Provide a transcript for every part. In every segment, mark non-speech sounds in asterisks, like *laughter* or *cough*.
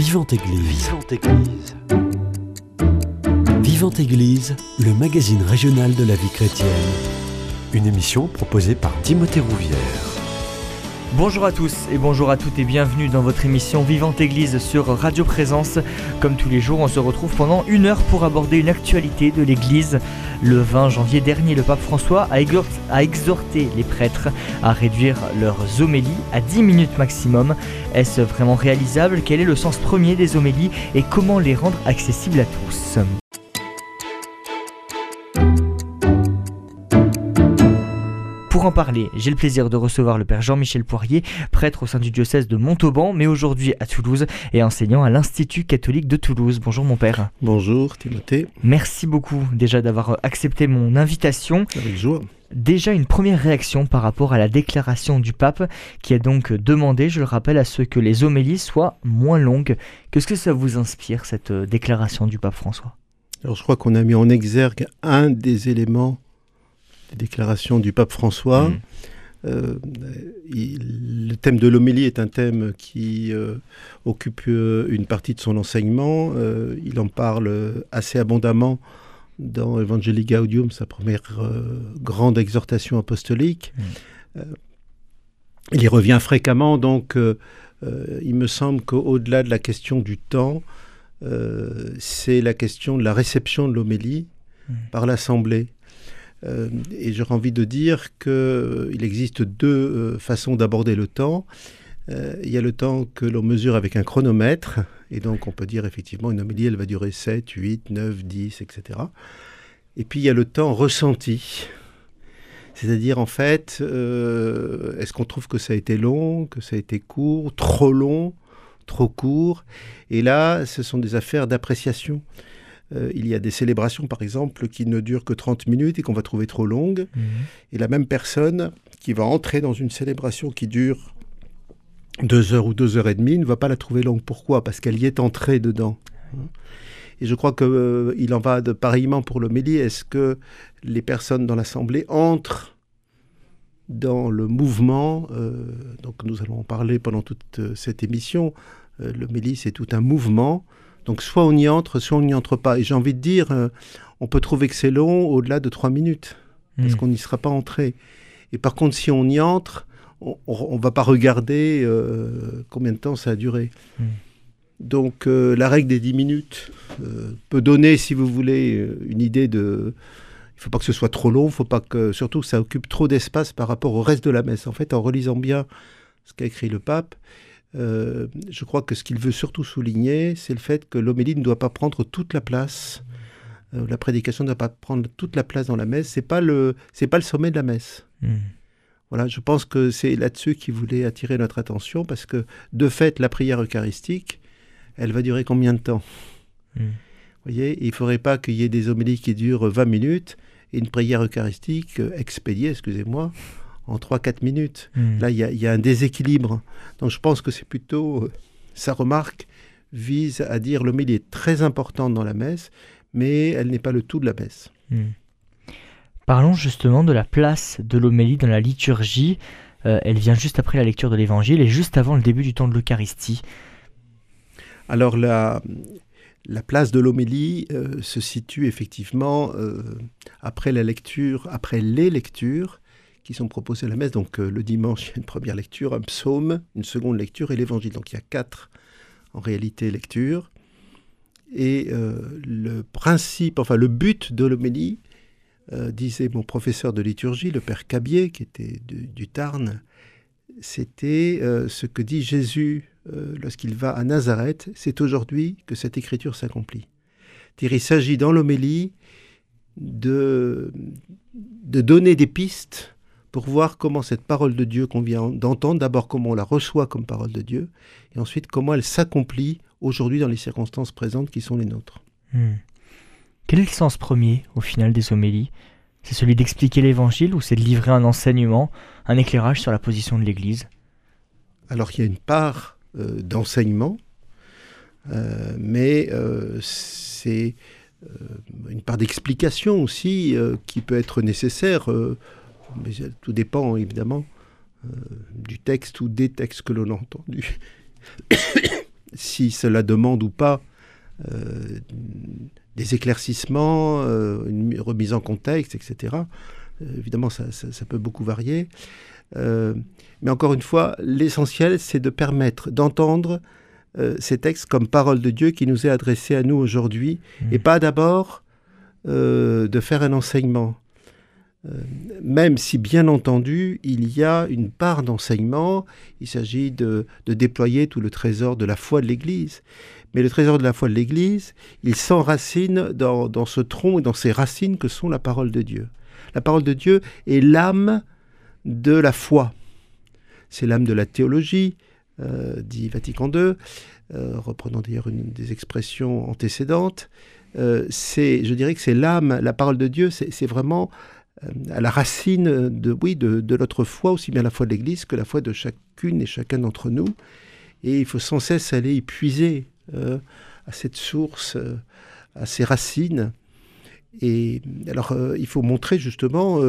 Vivante Église. Vivante Église. Vivante Église, le magazine régional de la vie chrétienne. Une émission proposée par Timothée Rouvière. Bonjour à tous et bonjour à toutes et bienvenue dans votre émission Vivante Église sur Radio Présence. Comme tous les jours, on se retrouve pendant une heure pour aborder une actualité de l'Église. Le 20 janvier dernier, le pape François a exhorté les prêtres à réduire leurs homélies à 10 minutes maximum. Est-ce vraiment réalisable? Quel est le sens premier des homélies? Et comment les rendre accessibles à tous? Pour en parler, j'ai le plaisir de recevoir le père Jean-Michel Poirier, prêtre au sein du diocèse de Montauban, mais aujourd'hui à Toulouse et enseignant à l'Institut catholique de Toulouse. Bonjour mon père. Bonjour Timothée. Merci beaucoup déjà d'avoir accepté mon invitation. Avec joie. Déjà une première réaction par rapport à la déclaration du pape qui a donc demandé, je le rappelle, à ce que les homélies soient moins longues. Qu'est-ce que ça vous inspire cette déclaration du pape François? Alors je crois qu'on a mis en exergue un des éléments les déclarations du pape François. Mm. Euh, il- le thème de l'homélie est un thème qui euh, occupe euh, une partie de son enseignement. Il en parle assez abondamment dans Evangelii Gaudium, sa première grande exhortation apostolique. Mm. Euh, il y revient fréquemment, donc il me semble qu'au-delà de la question du temps, c'est la question de la réception de l'homélie Mm. par l'Assemblée. Euh, et j'aurais envie de dire qu'il existe deux euh, façons d'aborder le temps. Euh, il y a le temps que l'on mesure avec un chronomètre, et donc on peut dire effectivement une homélie, elle va durer 7, 8, 9, 10, etc. Et puis il y a le temps ressenti. C'est-à-dire en fait, euh, est-ce qu'on trouve que ça a été long, que ça a été court, trop long, trop court? Et là, ce sont des affaires d'appréciation. Euh, il y a des célébrations, par exemple, qui ne durent que 30 minutes et qu'on va trouver trop longues. Et la même personne qui va entrer dans une célébration qui dure deux heures ou deux heures et demie ne va pas la trouver longue. Pourquoi? Parce qu'elle y est entrée dedans. Et je crois qu'il en va de pareillement pour l'homélie. Est-ce que les personnes dans l'Assemblée entrent dans le mouvement euh, Donc nous allons en parler pendant toute euh, cette émission. Euh, l'homélie, c'est tout un mouvement. Donc soit on y entre, soit on n'y entre pas. Et j'ai envie de dire, euh, on peut trouver que c'est long au-delà de trois minutes parce Mm. qu'on n'y sera pas entré. Et par contre, si on y entre, on ne va pas regarder euh, combien de temps ça a duré. Mm. Donc euh, la règle des 10 minutes euh, peut donner, si vous voulez, une idée de... Il ne faut pas que ce soit trop long, il faut pas que surtout que ça occupe trop d'espace par rapport au reste de la messe. En fait, en relisant bien ce qu'a écrit le pape, euh, je crois que ce qu'il veut surtout souligner, c'est le fait que l'homélie ne doit pas prendre toute la place. Euh, la prédication ne doit pas prendre toute la place dans la messe. C'est pas le, c'est pas le sommet de la messe. Mm. Voilà, je pense que c'est là-dessus qu'il voulait attirer notre attention parce que de fait, la prière eucharistique, elle va durer combien de temps? Mm. Vous voyez, il ne faudrait pas qu'il y ait des homélies qui durent 20 minutes et une prière eucharistique euh, expédiée, excusez-moi, en 3-4 minutes. Mm. Là, il y, a- il y a un déséquilibre. Donc je pense que c'est plutôt, euh, sa remarque vise à dire l'homélie est très importante dans la messe, mais elle n'est pas le tout de la messe. Mm. Parlons justement de la place de l'homélie dans la liturgie. Euh, elle vient juste après la lecture de l'évangile et juste avant le début du temps de l'Eucharistie. Alors la, la place de l'homélie euh, se situe effectivement euh, après la lecture, après les lectures qui sont proposées à la messe. Donc euh, le dimanche, *laughs* il y a une première lecture, un psaume, une seconde lecture et l'évangile. Donc il y a quatre en réalité lectures. Et euh, le principe, enfin le but de l'homélie, euh, disait mon professeur de liturgie, le père Cabier, qui était du, Tarn, c'était ce que dit Jésus lorsqu'il va à Nazareth, c'est aujourd'hui que cette écriture s'accomplit. Il s'agit dans l'homélie de, de donner des pistes pour voir comment cette parole de Dieu qu'on vient d'entendre, d'abord comment on la reçoit comme parole de Dieu, et ensuite comment elle s'accomplit aujourd'hui dans les circonstances présentes qui sont les nôtres. Hmm. Quel est le sens premier au final des homélies? C'est celui d'expliquer l'évangile ou c'est de livrer un enseignement, un éclairage sur la position de l'Église? Alors qu'il y a une part euh, d'enseignement, euh, mais euh, c'est une part d'explication aussi qui peut être nécessaire. Euh, mais tout dépend évidemment euh, du texte ou des textes que l'on a entendus. *coughs* si cela demande ou pas des éclaircissements, une remise en contexte, etc. évidemment, ça, peut beaucoup varier. mais encore une fois, l'essentiel, c'est de permettre d'entendre ces textes comme parole de Dieu qui nous est adressée à nous aujourd'hui, mmh. et pas d'abord de faire un enseignement. Euh, même si bien entendu il y a une part d'enseignement, il s'agit de, déployer tout le trésor de la foi de l'Église. Mais le trésor de la foi de l'Église, il s'enracine dans, ce tronc et dans ces racines que sont la parole de Dieu. La parole de Dieu est l'âme de la foi. C'est l'âme de la théologie, euh, dit Vatican II, euh, reprenant d'ailleurs une des expressions antécédentes. c'est, je dirais que c'est l'âme, la parole de Dieu, c'est vraiment à la racine de, oui, de, notre foi, aussi bien la foi de l'Église que la foi de chacune et chacun d'entre nous. Et il faut sans cesse aller y puiser euh, à cette source, euh, à ces racines. Et alors, il faut montrer justement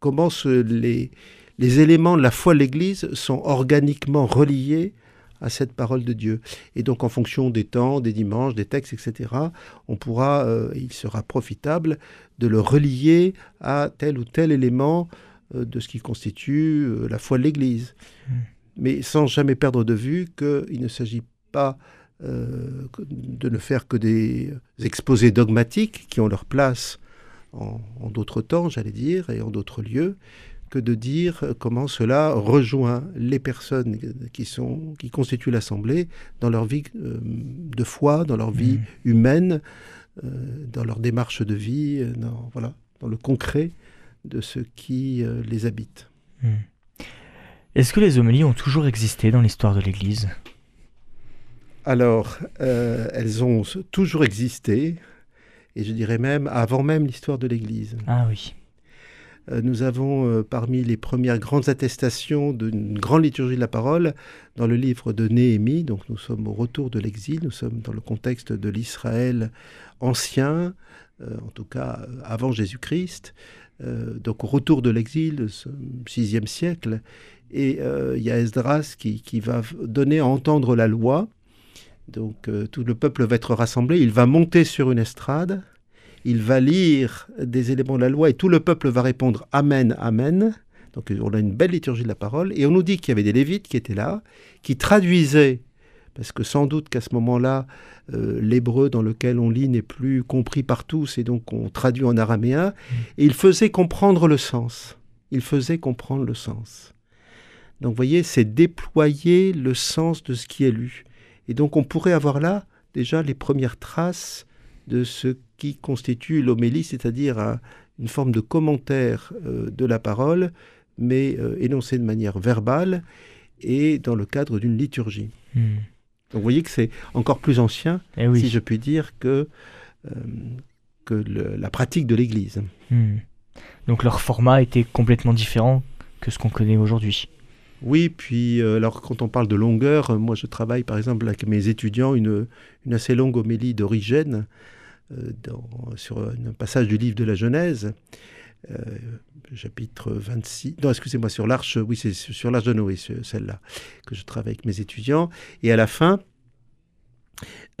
comment les, les éléments de la foi de l'Église sont organiquement reliés à cette parole de Dieu. Et donc en fonction des temps, des dimanches, des textes, etc., on pourra, euh, il sera profitable de le relier à tel ou tel élément euh, de ce qui constitue euh, la foi de l'Église. Hmm. Mais sans jamais perdre de vue qu'il ne s'agit pas de ne faire que des exposés dogmatiques qui ont leur place en d'autres temps, j'allais dire, et en d'autres lieux, que de dire comment cela rejoint les personnes qui, sont, qui constituent l'Assemblée dans leur vie euh, de foi, dans leur vie mmh. humaine, euh, dans leur démarche de vie, euh, dans, voilà, dans le concret de ce qui les habite. Mmh. Est-ce que les homélies ont toujours existé dans l'histoire de l'Église? Alors, elles ont toujours existé, et je dirais même avant même l'histoire de l'Église. Ah oui. Euh, nous avons euh, parmi les premières grandes attestations d'une grande liturgie de la parole dans le livre de Néhémie. Donc nous sommes au retour de l'exil, nous sommes dans le contexte de l'Israël ancien, euh, en tout cas avant Jésus-Christ. donc au retour de l'exil, ce sixième siècle, et il y a Esdras qui, va donner à entendre la loi. Donc tout le peuple va être rassemblé, il va monter sur une estrade, il va lire des éléments de la loi et tout le peuple va répondre Amen, Amen. Donc on a une belle liturgie de la parole. Et on nous dit qu'il y avait des lévites qui étaient là, qui traduisaient, parce que sans doute qu'à ce moment-là, euh, l'hébreu dans lequel on lit n'est plus compris par tous, et donc on traduit en araméen, et il faisait comprendre le sens. Il faisait comprendre le sens. Donc vous voyez, c'est déployer le sens de ce qui est lu. Et donc on pourrait avoir là déjà les premières traces de ce qui constitue l'homélie, c'est-à-dire une forme de commentaire euh, de la parole, mais euh, énoncé de manière verbale et dans le cadre d'une liturgie. Hmm. Donc vous voyez que c'est encore plus ancien, eh si je puis dire, que, euh, que la pratique de l'Église. Hmm. Donc leur format était complètement différent que ce qu'on connaît aujourd'hui. Oui, puis alors quand on parle de longueur, moi je travaille par exemple avec mes étudiants une, une assez longue homélie d'origine euh, sur un passage du livre de la Genèse, euh, chapitre 26. Non, excusez-moi, sur l'arche, oui, c'est sur l'arche de Noé, celle-là, que je travaille avec mes étudiants. Et à la fin,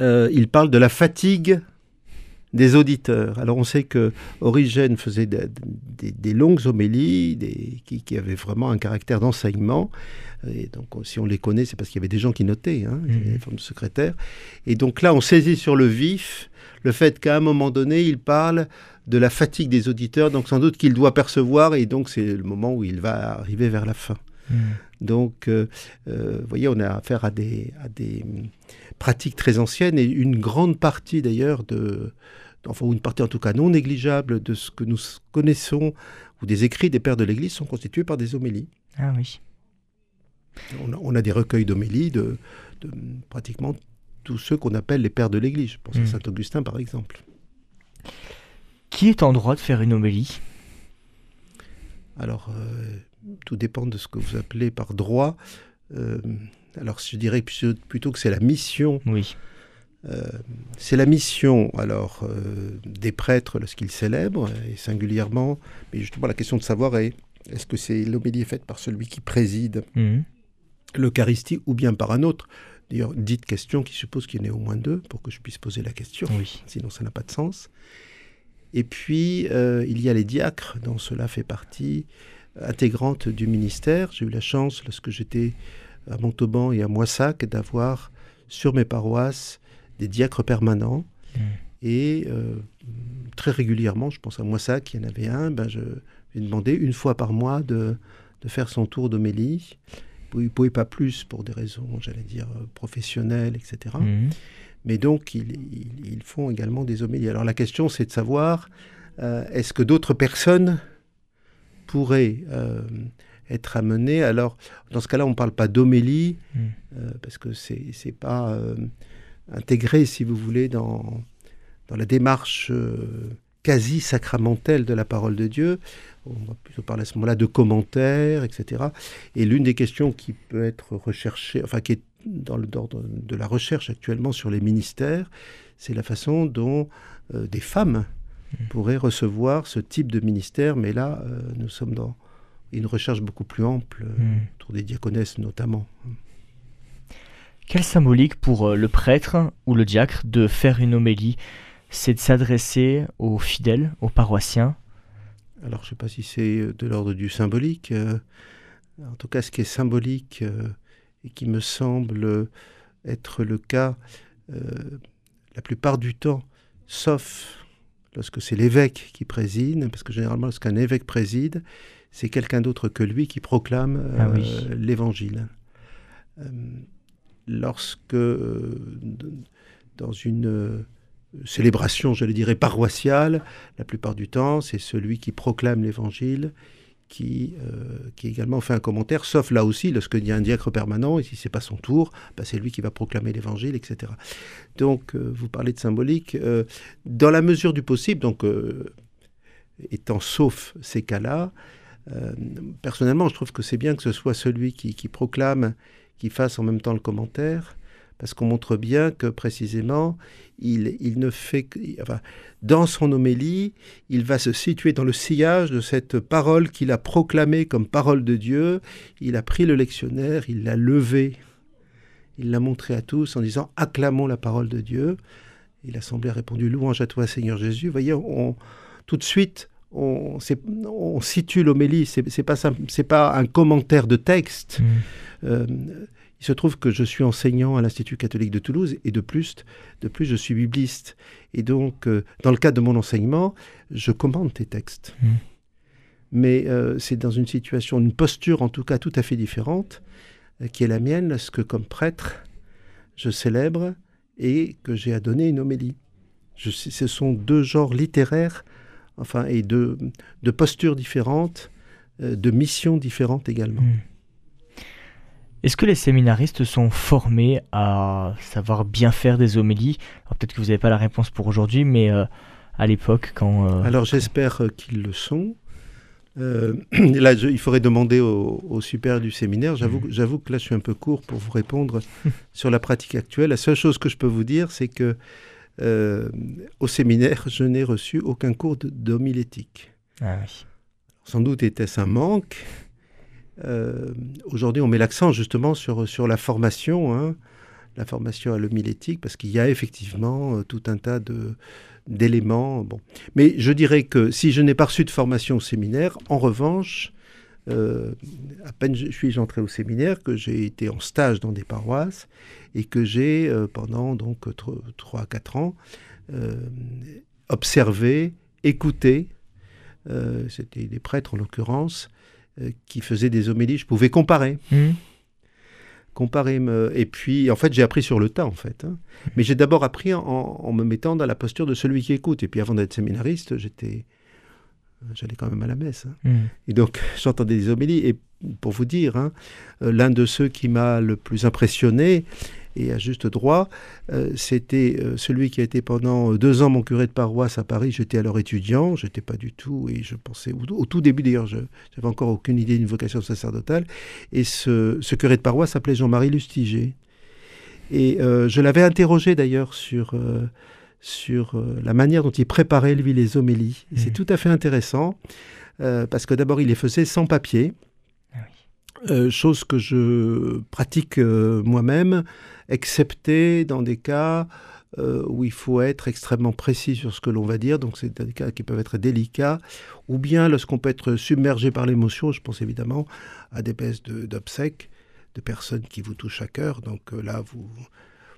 euh, il parle de la fatigue des auditeurs. Alors on sait que Origène faisait des, longues homélies des, qui, qui, avaient vraiment un caractère d'enseignement. Et donc si on les connaît, c'est parce qu'il y avait des gens qui notaient, hein, mmh. de secrétaires. Et donc là, on saisit sur le vif le fait qu'à un moment donné, il parle de la fatigue des auditeurs, donc sans doute qu'il doit percevoir, et donc c'est le moment où il va arriver vers la fin. Hmm. Donc, euh, euh, vous voyez, on a affaire à des, à des pratiques très anciennes, et une grande partie d'ailleurs de, enfin une partie en tout cas non négligeable de ce que nous connaissons, ou des écrits des pères de l'Église sont constitués par des homélies. Ah oui. On a, des recueils d'homélies de, de pratiquement tous ceux qu'on appelle les pères de l'Église. Je pense à hmm. Saint Augustin, par exemple. Qui est en droit de faire une homélie? Alors, euh, tout dépend de ce que vous appelez par droit. Euh, alors, je dirais plutôt que c'est la mission. Oui. Euh, c'est la mission alors des prêtres lorsqu'ils célèbrent et singulièrement, mais justement la question de savoir est est-ce que c'est l'homélie faite par celui qui préside hmm. l'Eucharistie ou bien par un autre? D'ailleurs, dites question qui suppose qu'il y en ait au moins deux pour que je puisse poser la question. Oui. Sinon, ça n'a pas de sens. Et puis, euh, il y a les diacres, dont cela fait partie intégrante du ministère. J'ai eu la chance, lorsque j'étais à Montauban et à Moissac, d'avoir sur mes paroisses des diacres permanents. Mm. Et euh, très régulièrement, je pense à Moissac, il y en avait un, ben je lui ai demandé une fois par mois de, de faire son tour d'homélie. Il ne pouvait pas plus pour des raisons, j'allais dire, professionnelles, etc. Mhm. Mais donc, ils, ils- ils font également des homélies. Alors la question, c'est de savoir, euh, est-ce que d'autres personnes pourraient euh, être amenées Alors, dans ce cas-là, on ne parle pas d'homélie, Mm. euh, parce que c'est n'est pas euh, intégré, si vous voulez, dans, dans la démarche quasi sacramentelle de la parole de Dieu. On va plutôt parler à ce moment-là de commentaires, etc. Et l'une des questions qui peut être recherchée, enfin qui est dans le d'ordre de la recherche actuellement sur les ministères, c'est la façon dont euh, des femmes pourraient recevoir ce type de ministère. Mais là, euh, nous sommes dans une recherche beaucoup plus ample, euh, Mm. autour des diaconesses notamment. Quelle symbolique pour euh, le prêtre ou le diacre de faire une homélie? C'est de s'adresser aux fidèles, aux paroissiens? Alors, je ne sais pas si c'est de l'ordre du symbolique. euh, en tout cas, ce qui est symbolique et qui me semble être le cas la plupart du temps, sauf lorsque c'est l'évêque qui préside, parce que généralement, lorsqu'un évêque préside, c'est quelqu'un d'autre que lui qui proclame euh, Ah oui. l'évangile. Euh, lorsque, euh, dans une euh, célébration, je le dirais, paroissiale, la plupart du temps, c'est celui qui proclame l'évangile qui, euh, qui également fait un commentaire, sauf là aussi, lorsqu'il y a un diacre permanent, et si c'est pas son tour, bah, c'est lui qui va proclamer l'évangile, etc. Donc, euh, vous parlez de symbolique. euh, dans la mesure du possible, donc, étant sauf ces cas-là, personnellement, je trouve que c'est bien que ce soit celui qui proclame, qui fasse en même temps le commentaire, parce qu'on montre bien que précisément, il, il ne fait que... Enfin, dans son homélie, il va se situer dans le sillage de cette parole qu'il a proclamée comme parole de Dieu. Il a pris le lectionnaire, il l'a levé, il l'a montré à tous en disant acclamons la parole de Dieu. Et l'assemblée a répondu louange à toi Seigneur Jésus. Vous voyez, on, tout de suite, on, situe l'homélie. C'est pas simple- pas un commentaire de texte. Mm. Euh, il se trouve que je suis enseignant à l'Institut catholique de Toulouse et de plus, de plus je suis bibliste. Et donc, euh, dans le cadre de mon enseignement, je commande tes textes. Mm. Mais euh, c'est dans une situation, une posture en tout cas tout à fait différente, euh, qui est la mienne, lorsque comme prêtre, je célèbre et que j'ai à donner une homélie. Je ce sont deux genres littéraires, enfin, et de, de postures différentes, de missions différentes également. Mm. Est-ce que les séminaristes sont formés à savoir bien faire des homélies? Alors peut-être que vous n'avez pas la réponse pour aujourd'hui, mais euh, à l'époque, quand... euh, Alors j'espère euh, qu'ils le sont. Euh, *clears throat* là, je- il faudrait demander au, au super du séminaire. J'avoue, Mhm. j'avoue que là, je suis un peu court pour vous répondre *laughs* sur la pratique actuelle. La seule chose que je peux vous dire, c'est que au séminaire, je n'ai reçu aucun cours d'homilétique. Ah oui. Sans doute était-ce un manque. Euh, Aujourd'hui, on met l'accent justement sur, sur la formation, hein, la formation à l'homilétique, parce qu'il y a effectivement euh, tout un tas d'éléments. Bon. Mais je dirais que si je n'ai pas reçu de formation au séminaire, en revanche, euh, à peine je suis entré au séminaire, que j'ai été en stage dans des paroisses et que j'ai, pendant donc 3-4 ans, euh, observé, écouté, c'était des prêtres en l'occurrence, qui faisaient des homélies. Je pouvais comparer Mm. comparer me... et puis en fait j'ai appris sur le tas en fait hein. mais j'ai d'abord appris en, en me mettant dans la posture de celui qui écoute et puis avant d'être séminariste j'étais j'allais quand même à la messe hein. Mm. et donc *laughs* j'entendais des homélies et pour vous dire hein, euh, l'un de ceux qui m'a le plus impressionné et à juste droit euh, c'était euh, celui qui a été pendant deux ans mon curé de paroisse à Paris j'étais alors étudiant j'étais pas du tout et je pensais au, au tout début d'ailleurs je j'avais encore aucune idée d'une vocation sacerdotale et ce, ce curé de paroisse s'appelait Jean-Marie Lustiger. Et euh, je l'avais interrogé d'ailleurs sur, euh, sur euh, la manière dont il préparait lui les homélies. C'est Mhm. tout à fait intéressant parce que d'abord il les faisait sans papier. Ah chose que je pratique moi-même, excepté dans des cas euh, où il faut être extrêmement précis sur ce que l'on va dire, donc c'est des cas qui peuvent être délicats, ou bien lorsqu'on peut être submergé par l'émotion, je pense évidemment à des baisses d'obsèques, de, personnes qui vous touchent à cœur, donc là vous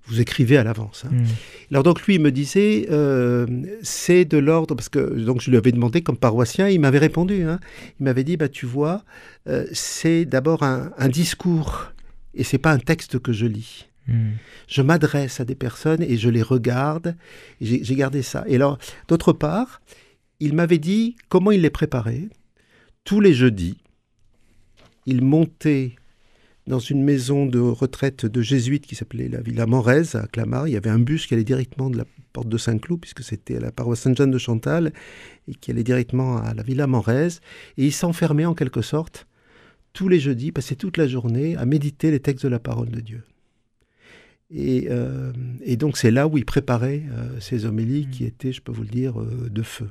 vous écrivez à l'avance. Hein. Hmm. Alors donc lui il me disait euh, c'est de l'ordre parce que donc je lui avais demandé comme paroissien il m'avait répondu hein. il m'avait dit bah tu vois euh, c'est d'abord un, discours et c'est pas un texte que je lis. Hmm. Je m'adresse à des personnes et je les regarde. J'ai gardé ça. Et alors d'autre part il m'avait dit comment il les préparait tous les jeudis. Il montait dans une maison de retraite de jésuites qui s'appelait la Villa Morez à Clamart. Il y avait un bus qui allait directement de la porte de Saint-Cloud, puisque c'était la paroisse Sainte-Jeanne de Chantal, et qui allait directement à la Villa Morez. Et il s'enfermait en quelque sorte tous les jeudis, passait toute la journée à méditer les textes de la parole de Dieu. Et, euh, donc c'est là où il préparait euh, ces homélies qui étaient, je peux vous le dire, euh, de feu.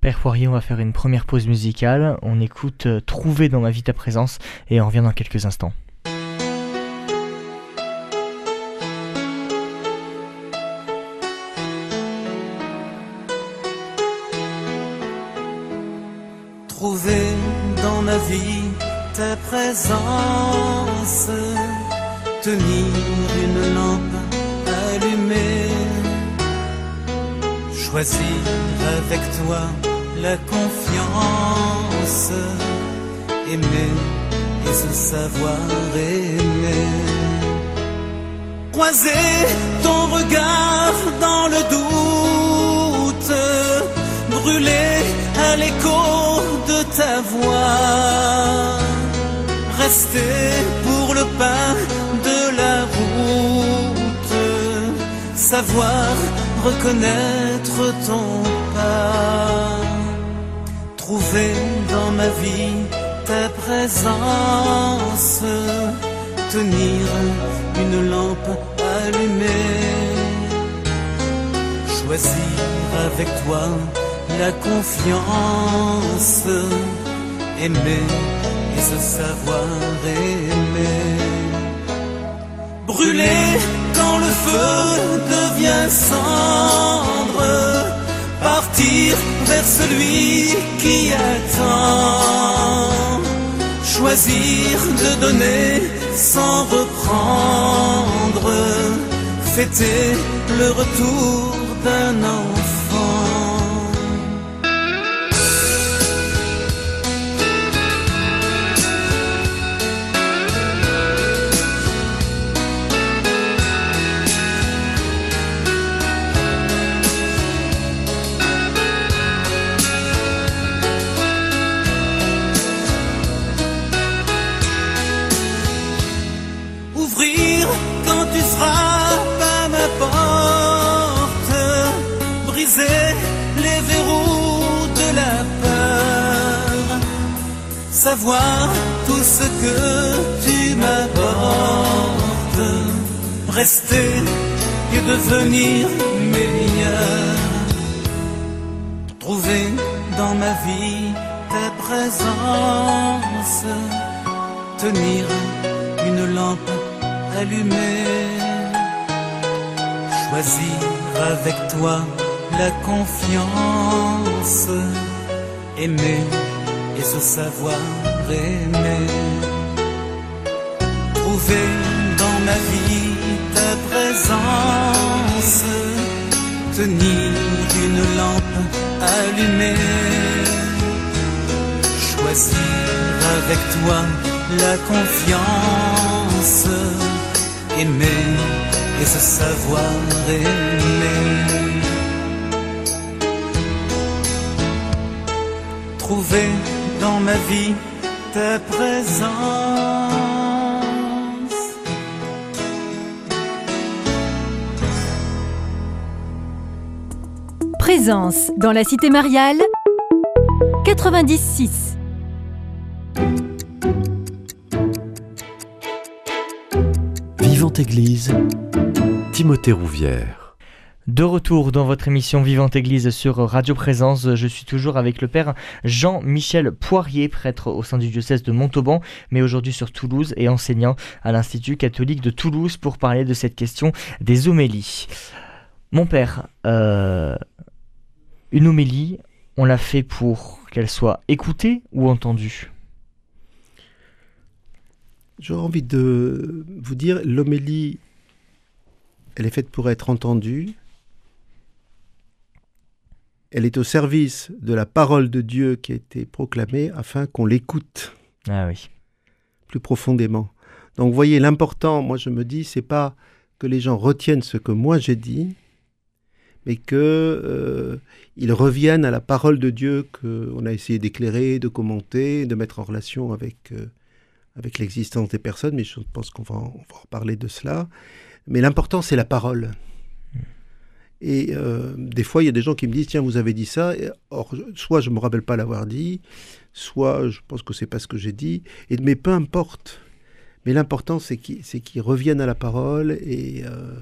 Père Poirier, on va faire une première pause musicale. On écoute euh, Trouver dans ma vie ta présence et on revient dans quelques instants. Trouver dans ma vie ta présence, tenir une lampe allumée, choisir avec toi la confiance, aimer et se savoir aimer. Croiser ton regard dans le doute, brûler à l'écho de ta voix, rester pour le pain la route, savoir reconnaître ton pas. Trouver dans ma vie ta présence, tenir une lampe allumée, choisir avec toi la confiance, aimer et se savoir aimer. Brûler quand le feu devient cendre, partir vers celui qui attend. Choisir de donner sans reprendre, fêter le retour d'un enfant. Savoir tout ce que tu m'apportes. Rester et devenir meilleur. Trouver dans ma vie ta présence. Tenir une lampe allumée. Choisir avec toi la confiance. Aimer et se savoir aimer. Trouver dans ma vie ta présence, tenir une lampe allumée, choisir avec toi la confiance, aimer et se savoir aimer. Trouver dans ma vie ta présence. Présence dans la cité mariale 96. Vivante Église, Timothée Rouvière. De retour dans votre émission Vivante Église sur Radio Présence, je suis toujours avec le Père Jean-Michel Poirier, prêtre au sein du diocèse de Montauban, mais aujourd'hui sur Toulouse et enseignant à l'Institut catholique de Toulouse pour parler de cette question des homélies. Mon Père, euh, une homélie, on l'a fait pour qu'elle soit écoutée ou entendue? J'aurais envie de vous dire, l'homélie, elle est faite pour être entendue. Elle est au service de la parole de Dieu qui a été proclamée afin qu'on l'écoute. Ah oui. Plus profondément. Donc, vous voyez, l'important, moi je me dis, c'est pas que les gens retiennent ce que moi j'ai dit, mais qu'ils euh, reviennent à la parole de Dieu qu'on a essayé d'éclairer, de commenter, de mettre en relation avec euh, avec l'existence des personnes, mais je pense qu'on va, en, reparler de cela. Mais l'important, c'est la parole. Et euh, des fois, il y a des gens qui me disent Tiens, vous avez dit ça. or, soit je ne me rappelle pas l'avoir dit, soit je pense que c'est pas ce que j'ai dit. Et, mais peu importe. Mais l'important, c'est qu'ils reviennent à la parole, et euh,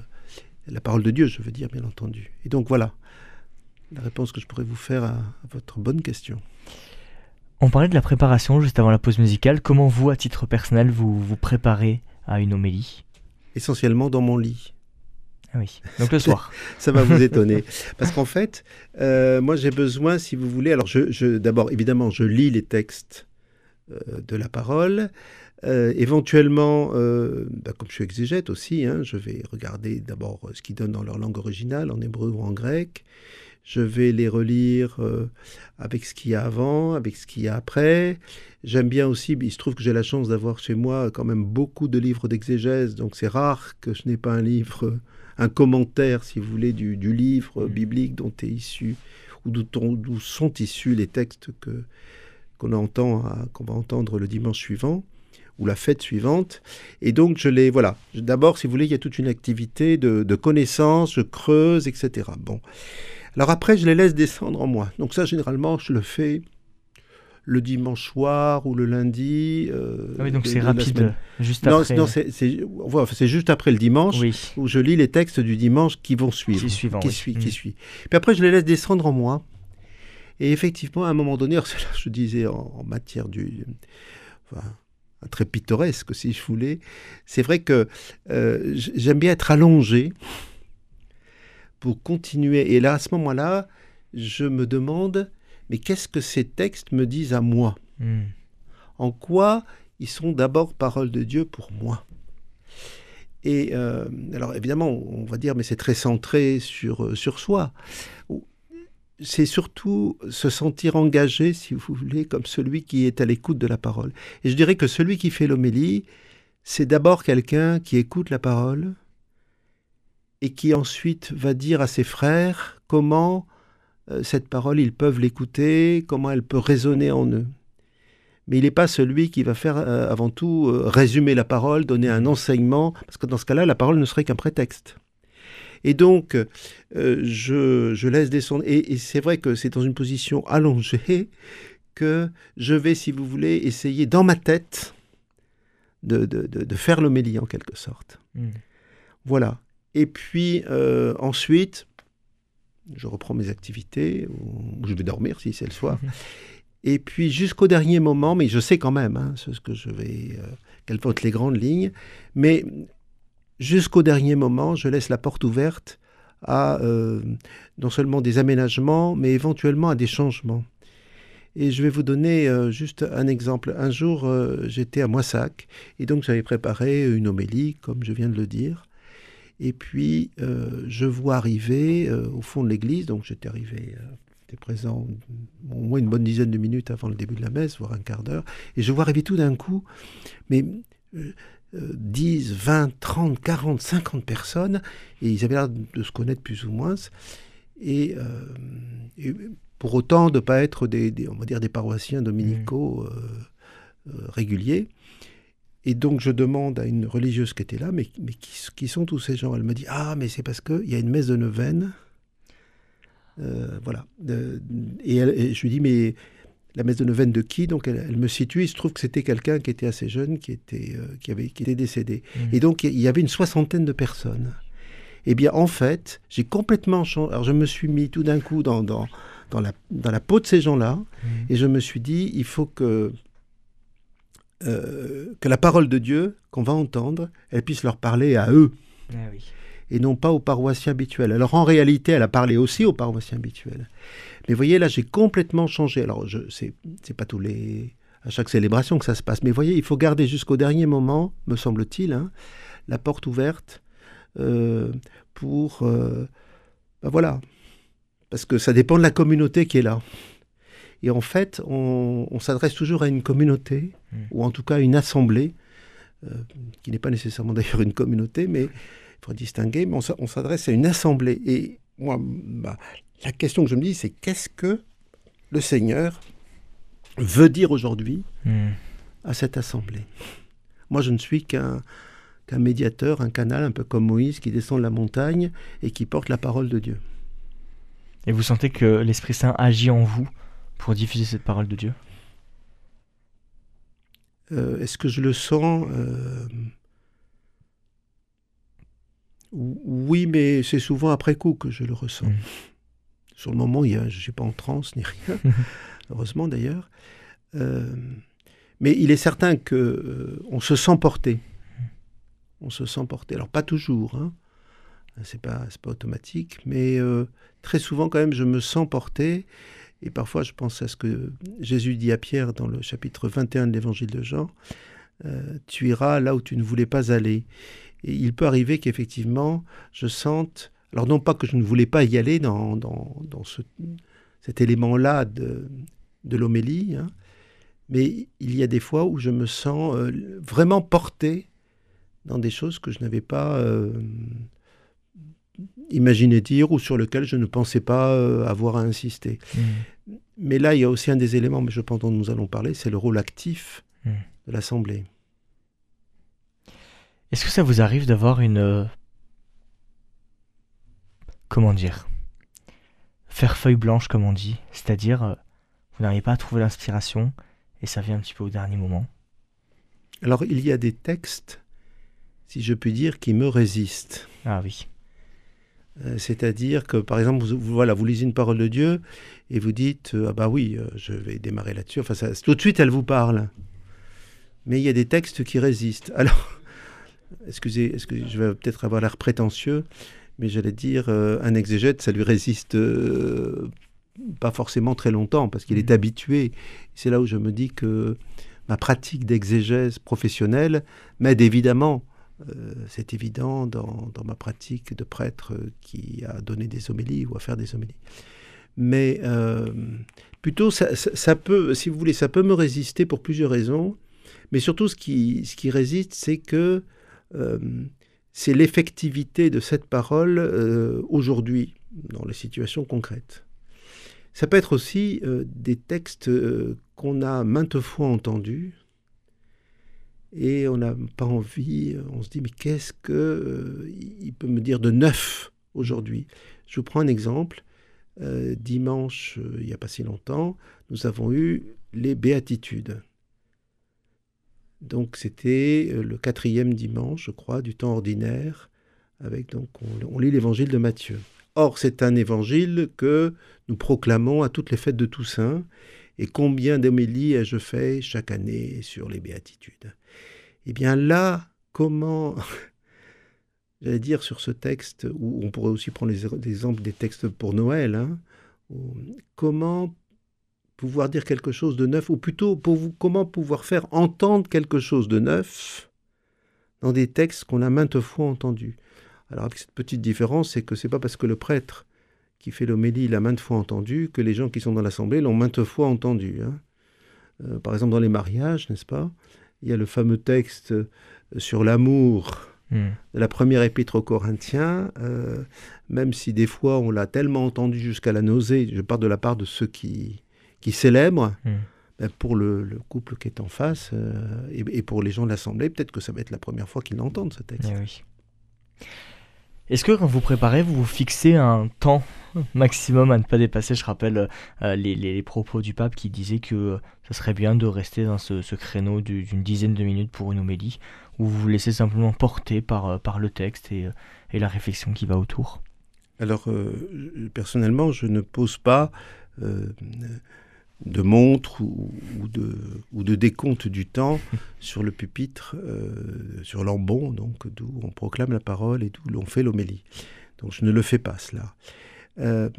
la parole de Dieu, je veux dire, bien entendu. Et donc voilà la réponse que je pourrais vous faire à votre bonne question. On parlait de la préparation juste avant la pause musicale. Comment vous, à titre personnel, vous vous préparez à une homélie? Essentiellement dans mon lit. Ah oui, donc le soir. *laughs* Ça va vous étonner. Parce qu'en fait, euh, moi j'ai besoin, si vous voulez, alors je, d'abord, évidemment, je lis les textes euh, de la parole. Euh, éventuellement, bah, comme je suis exégète aussi, hein, je vais regarder d'abord ce qu'ils donnent dans leur langue originale, en hébreu ou en grec je vais les relire avec ce qu'il y a avant, avec ce qu'il y a après. J'aime bien aussi, il se trouve que j'ai la chance d'avoir chez moi quand même beaucoup de livres d'exégèse, donc c'est rare que je n'ai pas un livre, un commentaire, si vous voulez, du, livre mmh. biblique dont est issu, ou d'où sont issus les textes que qu'on entend, qu'on va entendre le dimanche suivant ou la fête suivante. Et donc, je les. Voilà. D'abord, si vous voulez, il y a toute une activité de, de connaissance, je creuse, etc. Bon. Alors après, je les laisse descendre en moi. Donc ça, généralement, je le fais le dimanche soir ou le lundi. Euh, ah oui, donc c'est rapide, juste après. Non, c'est juste après le dimanche où je lis les textes du dimanche qui vont suivre. Qui, suivant, qui, suit, qui mm. suit. Puis après, je les laisse descendre en moi. Et effectivement, à un moment donné, *laughs* je disais en, matière du... Enfin, très pittoresque, si je voulais, c'est vrai que euh, j'aime bien être allongé pour continuer. Et là, à ce moment-là, je me demande, mais qu'est-ce que ces textes me disent à moi hmm. En quoi ils sont d'abord parole de Dieu pour moi Et euh, alors évidemment, on va dire, mais c'est très centré sur, euh, sur soi. C'est surtout se sentir engagé, si vous voulez, comme celui qui est à l'écoute de la parole. Et je dirais que celui qui fait l'homélie, c'est d'abord quelqu'un qui écoute la parole, et qui ensuite va dire à ses frères comment cette parole, ils peuvent l'écouter, comment elle peut résonner en eux. Mais il n'est pas celui qui va faire euh, avant tout euh, résumer la parole, donner un enseignement, parce que dans ce cas-là, la parole ne serait qu'un prétexte. Et donc, je, laisse descendre. Et, c'est vrai que c'est dans une position allongée que je vais, si vous voulez, essayer dans ma tête de, de, faire l'homélie en quelque sorte. Hmm. Voilà. Et puis euh, ensuite, je reprends mes activités, ou je vais dormir si c'est le soir. Et puis jusqu'au dernier moment, mais je sais quand même hein, ce que je vais, euh, quelles vont les grandes lignes, mais jusqu'au dernier moment, je laisse la porte ouverte à euh, non seulement des aménagements, mais éventuellement à des changements. Et je vais vous donner juste un exemple. Un jour, j'étais à Moissac, et donc j'avais préparé une homélie, comme je viens de le dire. Et puis, euh, je vois arriver euh, au fond de l'église, donc j'étais arrivé, euh, j'étais présent au moins une bonne dizaine de minutes avant le début de la messe, voire un quart d'heure, et je vois arriver tout d'un coup, mais 10, 20, 30, 40, 50 personnes, et ils avaient l'air de se connaître plus ou moins, et, pour autant de ne pas être des, on va dire des paroissiens dominicaux mmh. réguliers. Et donc je demande à une religieuse qui était là, mais, mais qui, sont tous ces gens Elle me dit, ah, mais c'est parce qu'il y a une messe de neuvaine. Euh, voilà. et, je lui dis, mais la messe de neuvaine de qui? Donc elle, me situe, il se trouve que c'était quelqu'un qui était assez jeune, qui était, euh, qui avait, qui était décédé. Mmh. Et donc il y avait une soixantaine de personnes. Eh bien, en fait, j'ai complètement changé. Alors, je me suis mis tout d'un coup dans, dans, dans, la, dans la peau de ces gens-là, Mmh. et je me suis dit, il faut que, euh, que la parole de Dieu qu'on va entendre, elle puisse leur parler à eux, Ah oui. et non pas aux paroissiens habituels. Alors, en réalité, elle a parlé aussi aux paroissiens habituels. Mais vous voyez, là, j'ai complètement changé. Alors, je c'est pas tous les à chaque célébration que ça se passe. Mais vous voyez, il faut garder jusqu'au dernier moment, me semble-t-il, hein, la porte ouverte euh, pour... euh, ben voilà. Parce que ça dépend de la communauté qui est là. Et en fait, on, on s'adresse toujours à une communauté, Mm. ou en tout cas à une assemblée, euh, qui n'est pas nécessairement *laughs* d'ailleurs une communauté, mais il faut distinguer, mais on s'a- on s'adresse à une assemblée. Et moi, bah, la question que je me dis, c'est qu'est-ce que le Seigneur veut dire aujourd'hui Mmh. à cette assemblée? Moi, je ne suis qu'un qu'un médiateur, un canal, un peu comme Moïse qui descend de la montagne et qui porte la parole de Dieu. Et vous sentez que l'Esprit Saint agit en vous pour diffuser cette parole de Dieu Euh, Est-ce que je le sens Euh, ou- Oui, mais c'est souvent après coup que je le ressens. Mm. Sur le moment, il y a- je ne suis pas en transe ni rien, *laughs* heureusement d'ailleurs. Euh, mais il est certain que on se sent porté. On se sent porté. Alors pas toujours, hein. c'est pas pas automatique, mais très souvent quand même je me sens porté. Et parfois je pense à ce que Jésus dit à Pierre dans le chapitre 21 de l'Évangile de Jean. euh, tu iras là où tu ne voulais pas aller. Et il peut arriver qu'effectivement je sente. Alors non pas que je ne voulais pas y aller dans, dans, dans ce, cet élément-là de, de l'homélie, hein, mais il y a des fois où je me sens euh, vraiment porté dans des choses que je n'avais pas euh, imaginé dire ou sur lesquelles je ne pensais pas euh, avoir à insister. Mmh. Mais là, il y a aussi un des éléments, mais je pense dont nous allons parler, c'est le rôle actif Mm. de l'Assemblée. Est-ce que ça vous arrive d'avoir une... euh, Comment dire Faire feuille blanche, comme on dit. C'est-à-dire, euh, vous n'arrivez pas à trouver l'inspiration et ça vient un petit peu au dernier moment? Alors, il y a des textes, si je puis dire, qui me résistent. Ah oui. Euh, C'est-à-dire que, par exemple, vous, voilà, vous lisez une parole de Dieu et vous dites euh, Ah, bah oui, euh, je vais démarrer là-dessus. Enfin, ça- tout de suite, elle vous parle. Mais il y a des textes qui résistent. *laughs* Alors, excusez, excusez je vais peut-être avoir l'air prétentieux, mais j'allais dire un exégète, ça lui résiste euh, pas forcément très longtemps parce qu'il est Mhm. habitué. C'est là où je me dis que ma pratique d'exégèse professionnelle m'aide évidemment euh, c'est évident dans, ma pratique de prêtre qui a donné des homélies ou à faire des homélies. Mais euh, plutôt, ça, peut, si vous voulez, ça peut me résister pour plusieurs raisons. Mais surtout, ce qui, résiste, c'est que euh, c'est l'effectivité de cette parole aujourd'hui, dans les situations concrètes. Ça peut être aussi des textes qu'on a maintes fois entendus, et on n'a pas envie, euh, on se dit mais qu'est-ce que euh, il peut me dire de neuf aujourd'hui? Je vous prends un exemple. Euh, dimanche, il n'y a pas si longtemps, nous avons eu les béatitudes. Donc c'était le quatrième dimanche, je crois, du temps ordinaire, avec donc on, on lit l'évangile de Matthieu. Or c'est un évangile que nous proclamons à toutes les fêtes de Toussaint. Et combien d'homélies ai-je fait chaque année sur les béatitudes? Eh bien là, comment, *laughs* j'allais dire sur ce texte, on pourrait aussi prendre les exemples des textes pour Noël, hein, comment pouvoir dire quelque chose de neuf, ou plutôt pour vous, comment pouvoir faire entendre quelque chose de neuf dans des textes qu'on a maintes fois entendus. Alors avec cette petite différence, c'est que c'est pas parce que le prêtre qui fait l'homélie l'a maintes fois entendu que les gens qui sont dans l'assemblée l'ont maintes fois entendu. hein. Euh, par exemple dans les mariages, n'est-ce pas il y a le fameux texte euh, sur l'amour Hmm. de la première épître aux Corinthiens, euh, même si des fois on l'a tellement entendu jusqu'à la nausée, je parle de la part de ceux qui, qui célèbrent, Hmm. ben, pour le, le couple qui est en face euh, et, et pour les gens de l'Assemblée, peut-être que ça va être la première fois qu'ils l'entendent ce texte. Eh oui. Est-ce que quand vous préparez, vous vous fixez un temps maximum à ne pas dépasser Je rappelle euh, les, propos du pape qui disait que ça serait bien de rester dans ce, créneau d'une dizaine de minutes pour une homélie, où vous vous laissez simplement porter par, euh, le texte et la réflexion qui va autour? Alors, personnellement, je ne pose pas de montre ou, de, ou, de, décompte du temps *laughs* sur le pupitre, euh, sur l'ambon, donc d'où on proclame la parole et d'où l'on fait l'homélie. Donc je ne le fais pas cela. Euh,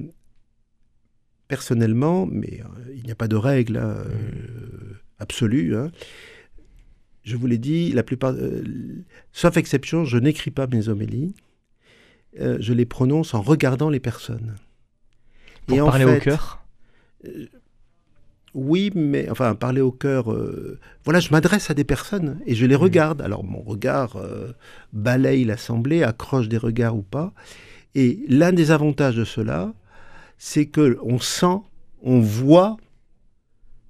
personnellement, mais euh, il n'y a pas de règle hein, absolue. Hein, je vous l'ai dit, la plupart, sauf exception, je n'écris pas mes homélies. je les prononce en regardant les personnes. Pour et parler au cœur? Oui, mais enfin, parler au cœur. Euh, voilà, je m'adresse à des personnes et je les mmh. regarde. Alors, mon regard euh, balaye l'assemblée, accroche des regards ou pas. Et l'un des avantages de cela, c'est que on sent, on voit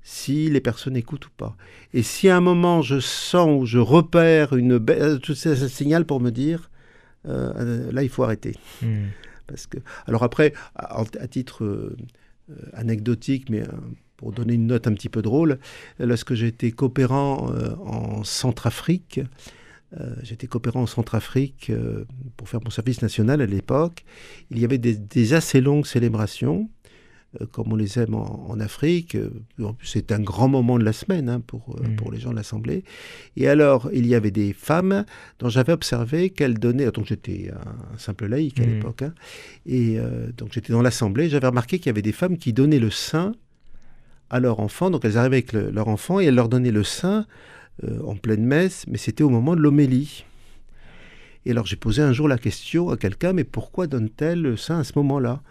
si les personnes écoutent ou pas. Et si à un moment je sens ou je repère une tout ça, ça signale pour me dire euh, là il faut arrêter. Mmh. Parce que alors après à, à titre anecdotique mais pour donner une note un petit peu drôle, lorsque j'étais coopérant euh, en Centrafrique, euh, j'étais coopérant en Centrafrique euh, pour faire mon service national à l'époque, il y avait des, assez longues célébrations, comme on les aime en, Afrique. C'est un grand moment de la semaine hein, pour, mmh. pour les gens de l'Assemblée. Et alors, il y avait des femmes dont j'avais observé qu'elles donnaient, donc j'étais un, simple laïc à mmh. l'époque, hein, et donc j'étais dans l'Assemblée, j'avais remarqué qu'il y avait des femmes qui donnaient le sein à leur enfant. Donc elles arrivaient avec leur enfant et elles leur donnaient le sein euh, en pleine messe, mais c'était au moment de l'homélie. Et alors j'ai posé un jour la question à quelqu'un, mais pourquoi donne-t-elle le sein à ce moment-là?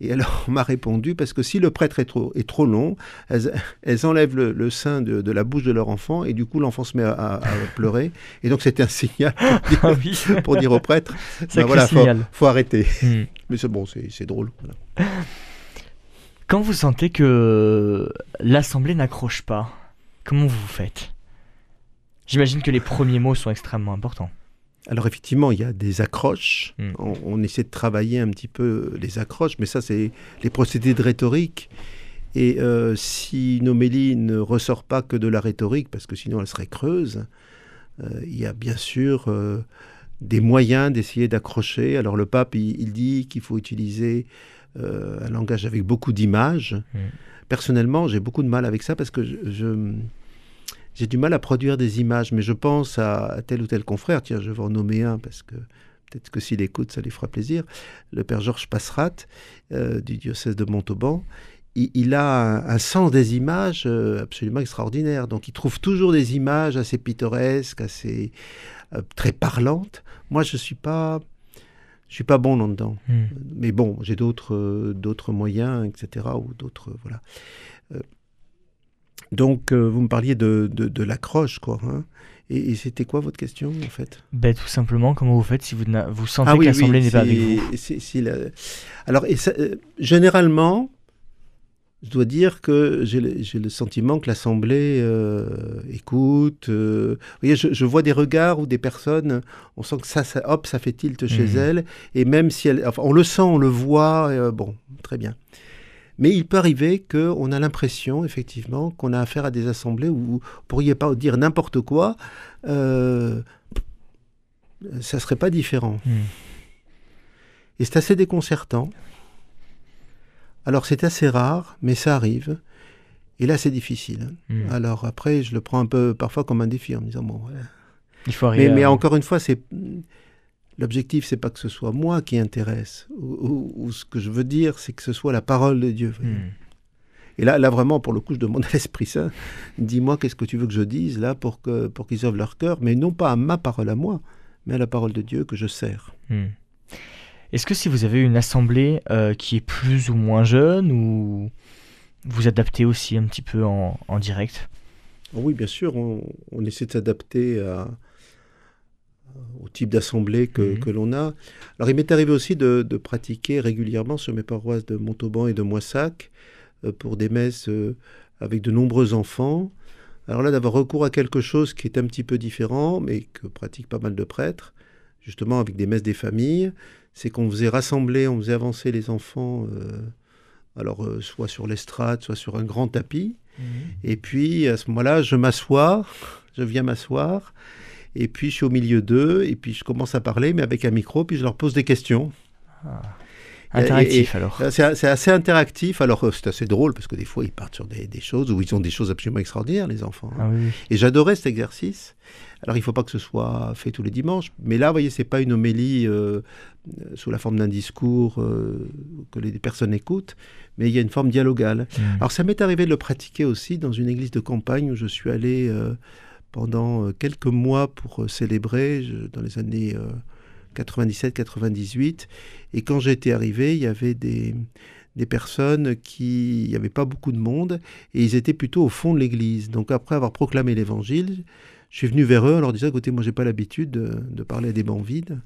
Et alors *laughs* on m'a répondu, parce que si le prêtre est trop, est trop long, elles, enlèvent le, sein de, la bouche de leur enfant, et du coup l'enfant se met à, pleurer. Et donc c'était un signal pour *laughs* dire, ah dire au prêtre, *laughs* ben voilà, faut, faut, arrêter. Hmm. Mais c'est bon, c'est drôle. Quand vous sentez que l'assemblée n'accroche pas, comment vous faites? J'imagine que les premiers mots sont extrêmement importants. Alors effectivement, il y a des accroches. Hmm. On, essaie de travailler un petit peu les accroches, mais ça, c'est les procédés de rhétorique. Et euh, si une homélie ne ressort pas que de la rhétorique, parce que sinon elle serait creuse, euh, il y a bien sûr euh, des moyens d'essayer d'accrocher. Alors le pape, il dit qu'il faut utiliser euh, un langage avec beaucoup d'images. Mm. Personnellement, j'ai beaucoup de mal avec ça parce que je, j'ai du mal à produire des images, mais je pense à, tel ou tel confrère. Tiens, je vais en nommer un parce que peut-être que s'il écoute, ça lui fera plaisir. Le père Georges Passerat euh, du diocèse de Montauban. Il, a un, sens des images euh, absolument extraordinaire. Donc, il trouve toujours des images assez pittoresques, assez très parlantes. Moi, je suis pas je suis pas bon là-dedans. Hmm. Mais bon, j'ai d'autres euh, d'autres moyens, etc. Ou d'autres voilà. Euh, donc, euh, vous me parliez de, de, l'accroche, quoi. Hein. et, c'était quoi votre question, en fait? Ben, Tout simplement, comment vous faites si vous, vous sentez ah que l'Assemblée n'est pas avec vous? Alors, et généralement, je dois dire que j'ai le, sentiment que l'Assemblée euh, écoute. Euh, vous voyez, je, vois des regards ou des personnes, on sent que ça, ça hop, ça fait tilt chez mmh. elles. Et même si elle, enfin, on le sent, on le voit, euh, bon, très bien. Mais il peut arriver qu'on a l'impression, effectivement, qu'on a affaire à des assemblées où vous ne pourriez pas dire n'importe quoi, ça ne serait pas différent. Mmh. Et c'est assez déconcertant. Alors c'est assez rare, mais ça arrive. Et là, c'est difficile. Hmm. Alors après, je le prends un peu parfois comme un défi en me disant bon. Il faut arriver. Mais, encore une fois, c'est l'objectif, c'est pas que ce soit moi qui intéresse. Ou, ce que je veux dire, c'est que ce soit la parole de Dieu. Hmm. Et là, là vraiment, pour le coup, je demande à l'Esprit Saint, dis-moi qu'est-ce que tu veux que je dise là pour que pour qu'ils ouvrent leur cœur, mais non pas à ma parole à moi, mais à la parole de Dieu que je sers. Hmm. Est-ce que si vous avez une assemblée euh, qui est plus ou moins jeune, ou vous adaptez aussi un petit peu en, direct? Oui, bien sûr, on, essaie de s'adapter au type d'assemblée que, mhm. l'on a. Alors il m'est arrivé aussi de, pratiquer régulièrement sur mes paroisses de Montauban et de Moissac euh, pour des messes euh, avec de nombreux enfants. Alors là, d'avoir recours à quelque chose qui est un petit peu différent, mais que pratiquent pas mal de prêtres, justement avec des messes des familles, c'est qu'on faisait rassembler, on faisait avancer les enfants, euh, alors euh, soit sur l'estrade, soit sur un grand tapis. Mhm. Et puis à ce moment-là, je m'assois, je viens m'asseoir, et puis je suis au milieu d'eux, et puis je commence à parler, mais avec un micro, puis je leur pose des questions. Interactif alors. C'est c'est assez interactif. Alors, euh, c'est assez drôle parce que des fois, ils partent sur des, des choses où ils ont des choses absolument extraordinaires, les enfants. hein. Ah oui. Et j'adorais cet exercice. Alors, il ne faut pas que ce soit fait tous les dimanches. Mais là, vous voyez, c'est pas une homélie euh, euh, sous la forme d'un discours euh, que les personnes écoutent, mais il y a une forme dialogale. Mhm. Alors, ça m'est arrivé de le pratiquer aussi dans une église de campagne où je suis allé euh, pendant quelques mois pour célébrer, je- dans les années 97-98. Et quand j'étais arrivé, il y avait des, des personnes qui... Il n'y avait pas beaucoup de monde et ils étaient plutôt au fond de l'église. Donc après avoir proclamé l'évangile, je suis venu vers eux en leur disant, écoutez, moi, j'ai pas l'habitude de, de parler à des bancs vides.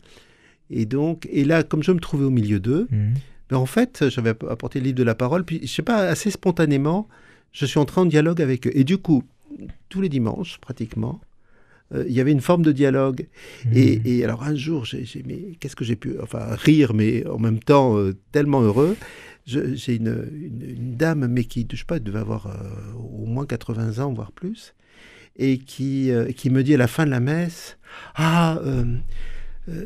Et donc, et là, comme je me trouvais au milieu d'eux, Mhm. ben, en fait, j'avais app- apporté le livre de la parole, puis je sais pas, assez spontanément, je suis entré en dialogue avec eux. Et du coup, tous les dimanches, pratiquement, euh, il y avait une forme de dialogue. Et, et alors un jour, j'ai, j'ai- mais qu'est-ce que j'ai pu, enfin rire, mais en même temps euh, tellement heureux. J'ai une, une- une dame, mais qui, je sais pas, elle devait avoir euh, au moins 80 ans, voire plus, et qui, qui me dit à la fin de la messe, ah.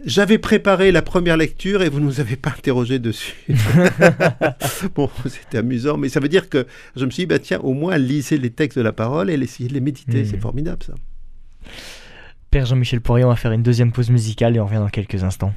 j'avais préparé la première lecture et vous ne nous avez pas interrogé dessus. *laughs* bon, c'était amusant, mais ça veut dire que je me suis dit, bah, tiens, au moins lisez les textes de la parole et essayez de les méditer. C'est formidable ça. Père Jean-Michel Poirier, on va faire une deuxième pause musicale et on revient dans quelques instants.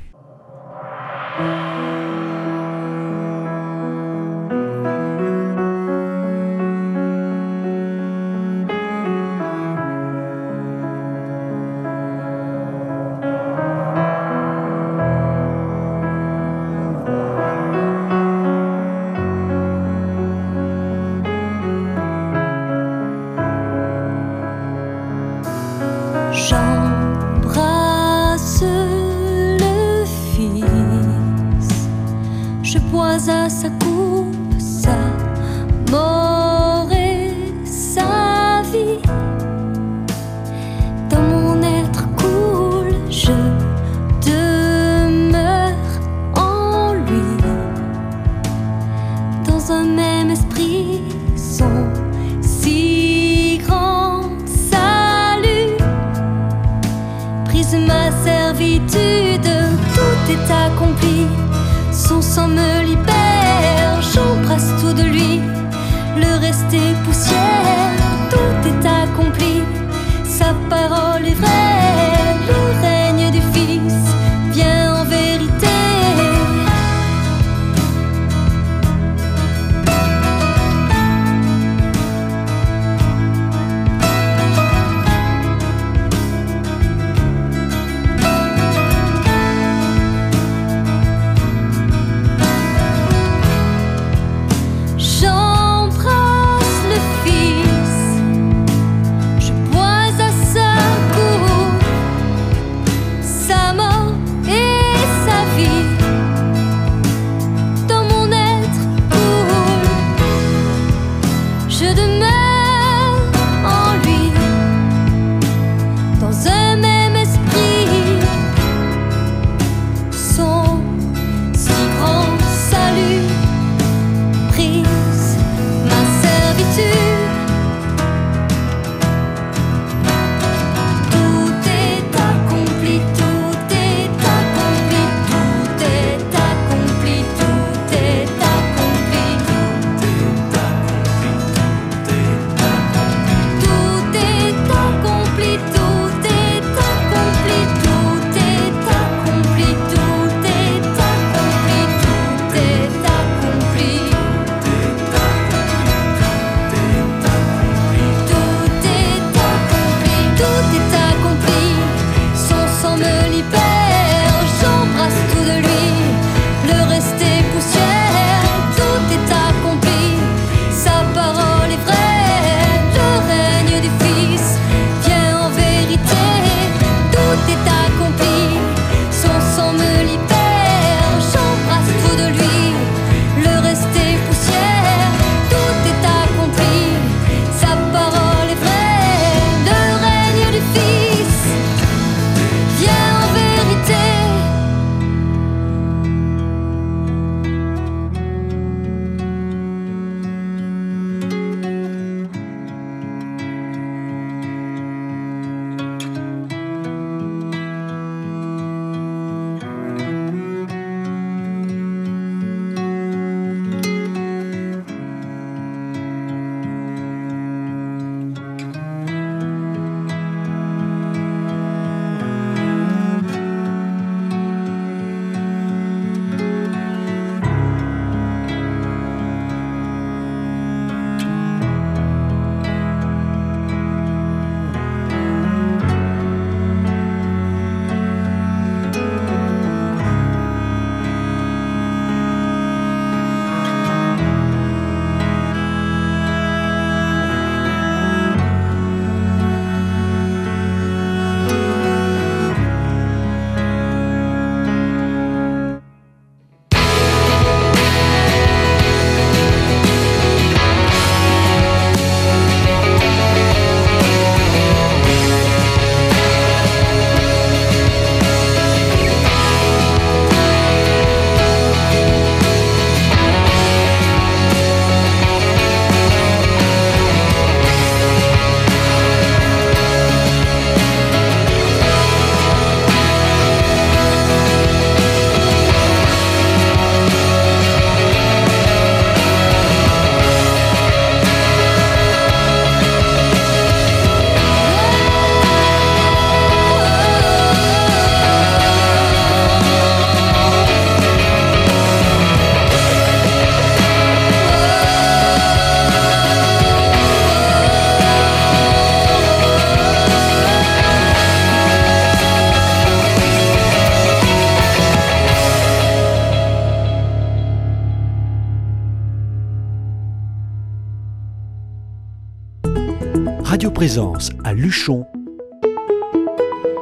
Présence à Luchon,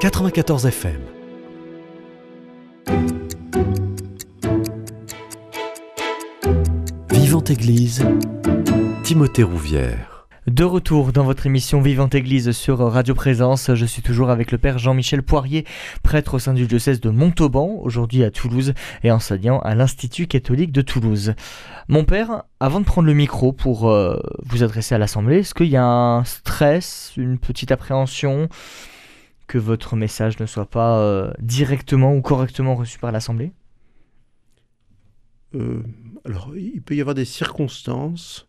94 FM. Vivante Église, Timothée Rouvière. De retour dans votre émission Vivante Église sur Radio Présence, je suis toujours avec le Père Jean-Michel Poirier, prêtre au sein du diocèse de Montauban, aujourd'hui à Toulouse et enseignant à l'Institut catholique de Toulouse. Mon Père, avant de prendre le micro pour euh, vous adresser à l'Assemblée, est-ce qu'il y a un stress, une petite appréhension que votre message ne soit pas euh, directement ou correctement reçu par l'Assemblée? Euh, alors, il peut y avoir des circonstances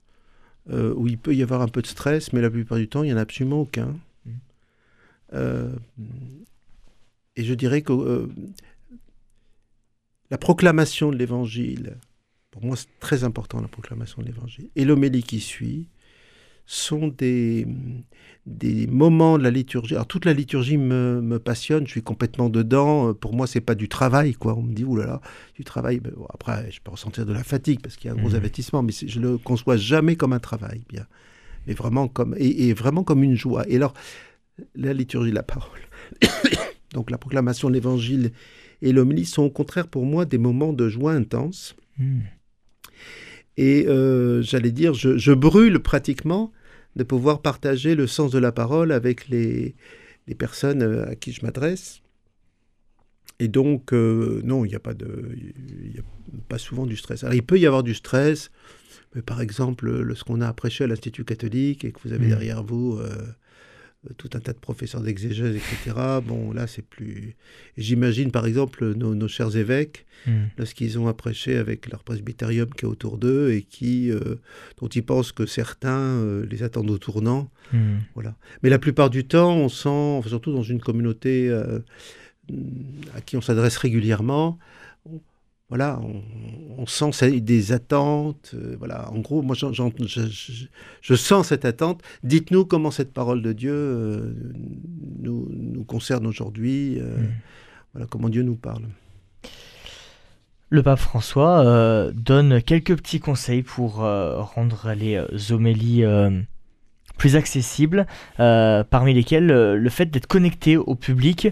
euh, où il peut y avoir un peu de stress, mais la plupart du temps, il n'y en a absolument aucun. Mm. Euh, et je dirais que euh, la proclamation de l'Évangile, pour moi c'est très important la proclamation de l'Évangile, et l'homélie qui suit, sont des, des moments de la liturgie. Alors toute la liturgie me, me passionne, je suis complètement dedans. Euh, Pour moi, c'est pas du travail, quoi. On me dit, oulala, du travail. Ben, bon, après, je peux ressentir de la fatigue parce qu'il y a un gros Mhm. investissement, mais je le conçois jamais comme un travail, bien. Mais vraiment comme, et, et vraiment comme une joie. Et alors, la liturgie de la parole, *coughs* donc la proclamation de l'évangile et l'homélie sont au contraire pour moi des moments de joie intense. Hmm. Et euh, j'allais dire, je, je brûle pratiquement de pouvoir partager le sens de la parole avec les, les personnes euh, à qui je m'adresse. Et donc, euh, non, il n'y a, pas de- il y a pas souvent du stress. Alors, il peut y avoir du stress, mais par exemple, le- ce qu'on a prêché à l'Institut catholique et que vous avez Mm. derrière vous euh, tout un tas de professeurs d'exégèse, etc. Bon, là, c'est plus. J'imagine, par exemple, nos, nos chers évêques Hmm. lorsqu'ils ont à prêcher avec leur presbyterium qui est autour d'eux et qui, euh, dont ils pensent que certains euh, les attendent au tournant. Hmm. Voilà. Mais la plupart du temps, on sent, surtout dans une communauté euh, à qui on s'adresse régulièrement, voilà, on, on sent ça- des attentes. euh, voilà. En gros, moi, je, je- je sens cette attente. Dites-nous comment cette parole de Dieu euh, nous, nous concerne aujourd'hui. euh, Mm. Voilà, comment Dieu nous parle. Le pape François donne quelques petits conseils pour rendre les homélies plus accessibles, parmi lesquels le fait d'être connecté au public.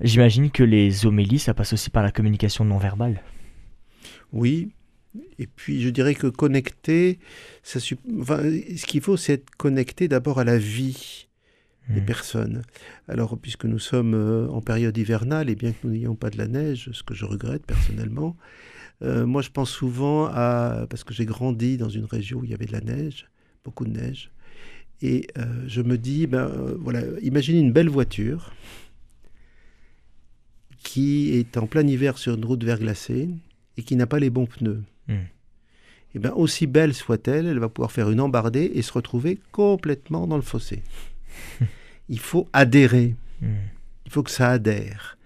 J'imagine que les homélies, ça passe aussi par la communication non verbale. Oui. Et puis, je dirais que connecter, ça, sup- enfin, ce qu'il faut, c'est être connecté d'abord à la vie des Mm. personnes. Alors, puisque nous sommes euh, en période hivernale, et bien que nous n'ayons pas de la neige, ce que je regrette personnellement, euh, moi, je pense souvent à... Parce que j'ai grandi dans une région où il y avait de la neige, beaucoup de neige, et euh, je me dis, ben, voilà, imaginez une belle voiture qui est en plein hiver sur une route verglacée et qui n'a pas les bons pneus. Mm. Et bien, aussi belle soit-elle, elle va pouvoir faire une embardée et se retrouver complètement dans le fossé. *laughs* Il faut adhérer, Hmm. il faut que ça adhère.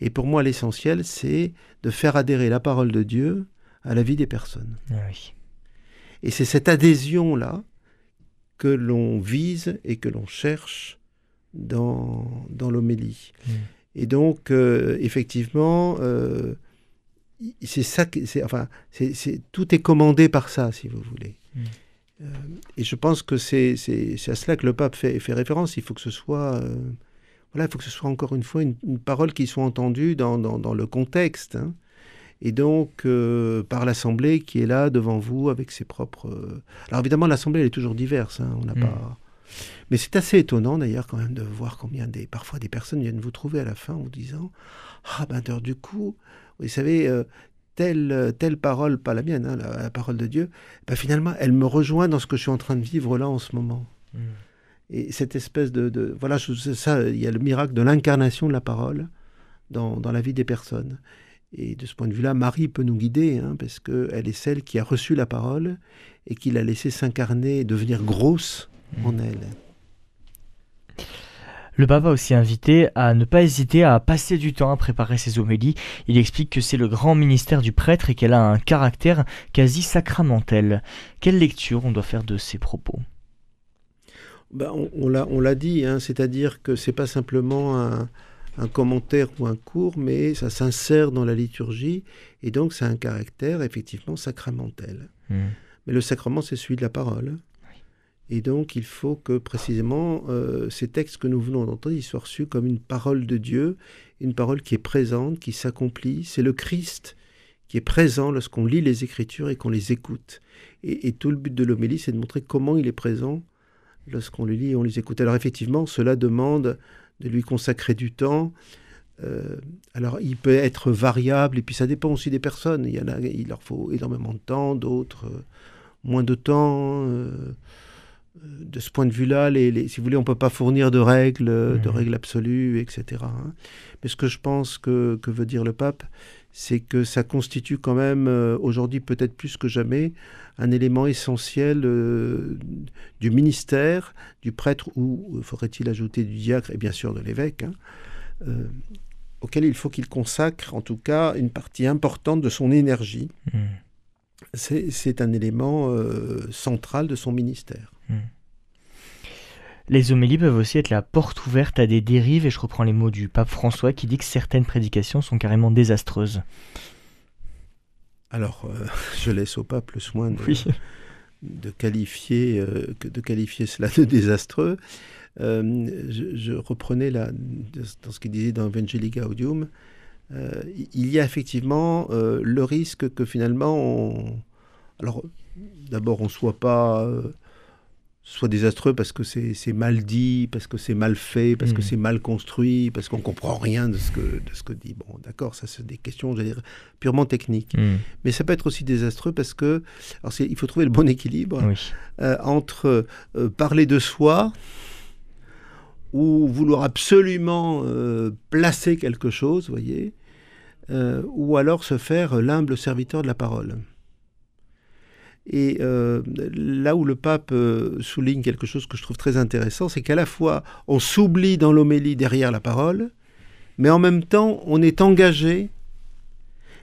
Et pour moi, l'essentiel, c'est de faire adhérer la parole de Dieu à la vie des personnes. Ah oui. Et c'est cette adhésion-là que l'on vise et que l'on cherche dans, dans l'homélie. Mm. Et donc, euh, effectivement, euh, c'est ça, que- c'est, enfin, c'est, c'est- tout est commandé par ça, si vous voulez. Mm. Euh, et je pense que c'est, c'est, à cela que le pape fait, fait référence. Il faut que ce soit, euh, voilà, il faut que ce soit encore une fois une, une parole qui soit entendue dans, dans, dans le contexte. hein. Et donc, euh, par l'Assemblée qui est là devant vous avec ses propres. Alors évidemment, l'Assemblée elle est toujours diverse. hein, on n'a Mm. pas. Mais c'est assez étonnant d'ailleurs quand même de voir combien des parfois des personnes viennent vous trouver à la fin en vous disant ah ben alors, du coup vous savez euh, telle telle parole pas la mienne hein, la, la parole de Dieu ben, finalement elle me rejoint dans ce que je suis en train de vivre là en ce moment Hmm. et cette espèce de, de- voilà je- ça il y a le miracle de l'incarnation de la parole dans, dans la vie des personnes et de ce point de vue-là, Marie peut nous guider, hein, parce qu'elle est celle qui a reçu la parole et qui l'a laissée s'incarner et devenir grosse Hmm. en elle. Le pape a aussi invité à ne pas hésiter à passer du temps à préparer ses homélies. Il explique que c'est le grand ministère du prêtre et qu'elle a un caractère quasi sacramentel. Quelle lecture on doit faire de ces propos? Ben, on on l'a dit, hein, c'est-à-dire que c'est pas simplement un, un commentaire ou un cours, mais ça s'insère dans la liturgie, et donc ça a un caractère effectivement sacramentel. Hmm. Mais le sacrement, c'est celui de la parole. Et donc, il faut que précisément euh, ces textes que nous venons d'entendre, soient reçus comme une parole de Dieu, une parole qui est présente, qui s'accomplit. C'est le Christ qui est présent lorsqu'on lit les Écritures et qu'on les écoute. Et, tout le but de l'homélie, c'est de montrer comment il est présent lorsqu'on le lit et on les écoute. Alors effectivement, cela demande de lui consacrer du temps. Euh, alors, il peut être variable, et puis ça dépend aussi des personnes. Il leur faut énormément de temps, d'autres euh, moins de temps. Euh, de ce point de vue-là, les, les, si vous voulez, on ne peut pas fournir de règles, de Mhm. règles absolues, etc. hein. Mais ce que je pense que, que veut dire le pape, c'est que ça constitue quand même, euh, aujourd'hui peut-être plus que jamais, un élément essentiel euh, du ministère, du prêtre, ou euh, faudrait-il ajouter du diacre, et bien sûr de l'évêque, hein, euh, auquel il faut qu'il consacre en tout cas une partie importante de son énergie. Mm. C'est c'est un élément euh, central de son ministère. Les homélies peuvent aussi être la porte ouverte à des dérives, et je reprends les mots du pape François qui dit que certaines prédications sont carrément désastreuses. Alors, euh, *laughs* je laisse au pape le soin de, Oui. de qualifier, euh, de qualifier cela de désastreux. Euh, je, je reprenais là, dans ce qu'il disait dans Evangelii Gaudium, il y a effectivement le risque que finalement, on, alors d'abord on soit pas soit désastreux parce que c'est mal dit, parce que c'est mal fait, parce que Mhm. c'est mal construit, parce qu'on comprend rien de ce que de ce que dit. Bon, d'accord, ça c'est des questions, j'allais dire, purement techniques. Mm. Mais ça peut être aussi désastreux parce que alors il faut trouver le bon équilibre Oui. euh, entre euh, parler de soi ou vouloir absolument euh, placer quelque chose, vous voyez, ou alors se faire l'humble serviteur de la parole. Et euh, là où le pape euh, souligne quelque chose que je trouve très intéressant, c'est qu'à la fois on s'oublie dans l'homélie derrière la parole, mais en même temps on est engagé,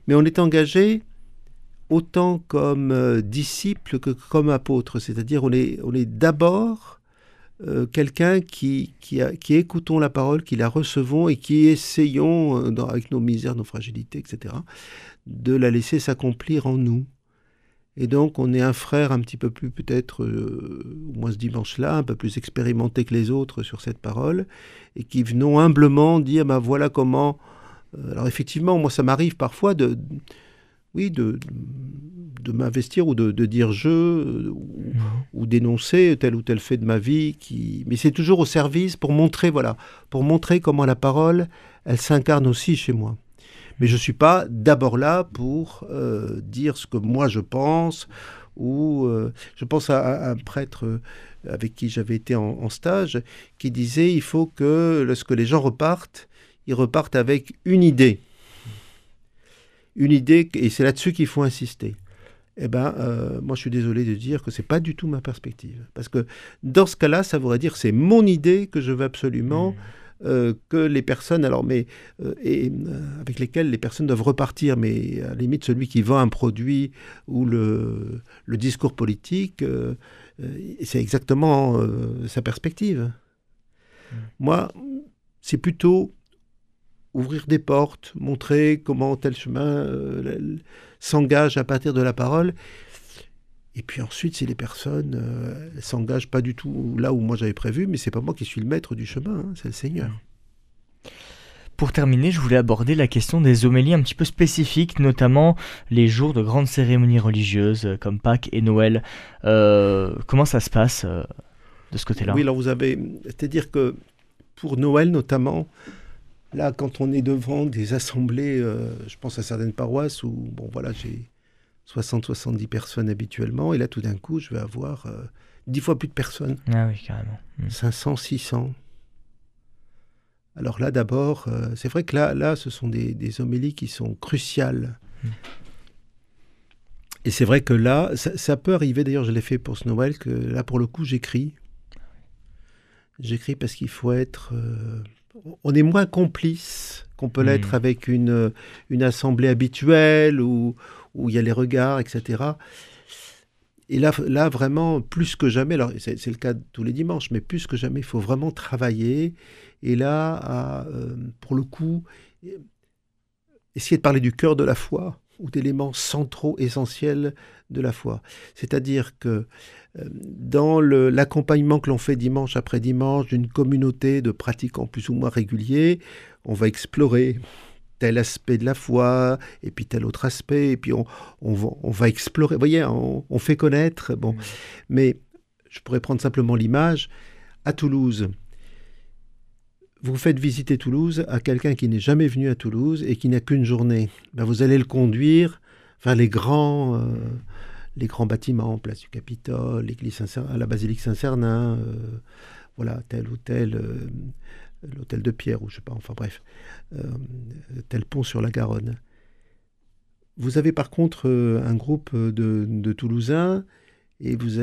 mais on est engagé autant comme euh, disciple que comme apôtre, c'est-à-dire on est, d'abord quelqu'un qui, écoutons la parole, qui la recevons et qui essayons, avec nos misères, nos fragilités, etc., de la laisser s'accomplir en nous. Et donc on est un frère un petit peu plus peut-être, euh, au moins ce dimanche-là, un peu plus expérimenté que les autres sur cette parole, et qui venons humblement dire, ben voilà comment... euh, alors effectivement, moi ça m'arrive parfois de... Oui, de, de m'investir ou de, dire je, euh, ou, ou d'énoncer tel ou tel fait de ma vie, qui... mais c'est toujours au service pour montrer, voilà, pour montrer comment la parole, elle s'incarne aussi chez moi. Mais je ne suis pas d'abord là pour euh, dire ce que moi je pense, ou euh, je pense à, un prêtre euh, avec qui j'avais été en, stage, qui disait il faut que lorsque les gens repartent, ils repartent avec une idée. Une idée, et c'est là-dessus qu'il faut insister. Eh euh, moi, je suis désolé de dire que c'est pas du tout ma perspective, parce que dans ce cas-là, ça voudrait dire c'est mon idée que je veux absolument euh, que les personnes, alors, mais euh, et euh, avec lesquelles les personnes doivent repartir, mais à la limite celui qui vend un produit ou le, le discours politique, c'est exactement sa perspective. Moi, c'est plutôt ouvrir des portes, montrer comment tel chemin s'engage à partir de la parole. Et puis ensuite, si les personnes euh, s'engagent pas du tout là où moi j'avais prévu, mais c'est pas moi qui suis le maître du chemin, hein, c'est le Seigneur. Pour terminer, je voulais aborder la question des homélies un petit peu spécifiques, notamment les jours de grandes cérémonies religieuses euh, comme Pâques et Noël. Euh, comment ça se passe euh, de ce côté-là? Oui, alors vous avez, c'est-à-dire que pour Noël notamment, là, quand on est devant des assemblées, je pense à certaines paroisses où, bon, voilà, j'ai 60-70 personnes habituellement, et là, tout d'un coup, je vais avoir euh, 10 fois plus de personnes, Ah oui, carrément. Mm. 500, 600. Alors là, d'abord, euh, c'est vrai que là, là, ce sont des, des homélies qui sont cruciales. Mm. Et c'est vrai que là, ça, ça peut arriver, d'ailleurs, je l'ai fait pour ce Noël, que là, pour le coup, j'écris. J'écris parce qu'il faut être. euh, on est moins complice qu'on peut Mm. l'être avec une, une assemblée habituelle où, où il y a les regards, etc. Et là, là, vraiment, plus que jamais, alors c'est le cas tous les dimanches, mais plus que jamais, il faut vraiment travailler. Et là, euh, pour le coup, essayer de parler du cœur de la foi ou d'éléments centraux essentiels de la foi. C'est-à-dire que euh, dans l'accompagnement que l'on fait dimanche après dimanche d'une communauté de pratiquants plus ou moins réguliers, on va explorer tel aspect de la foi, et puis tel autre aspect, et puis on, on, va, explorer, vous voyez, on, fait connaître. Bon. Mais je pourrais prendre simplement l'image, à Toulouse, vous faites visiter Toulouse à quelqu'un qui n'est jamais venu à Toulouse et qui n'a qu'une journée. Ben vous allez le conduire vers les grands, euh, les grands bâtiments, place du Capitole, l'église la basilique Saint-Cernin, euh, voilà, tel ou tel, euh, l'hôtel de Pierre, ou je sais pas, enfin bref, tel pont sur la Garonne. Vous avez par contre un groupe de, de Toulousains et vous,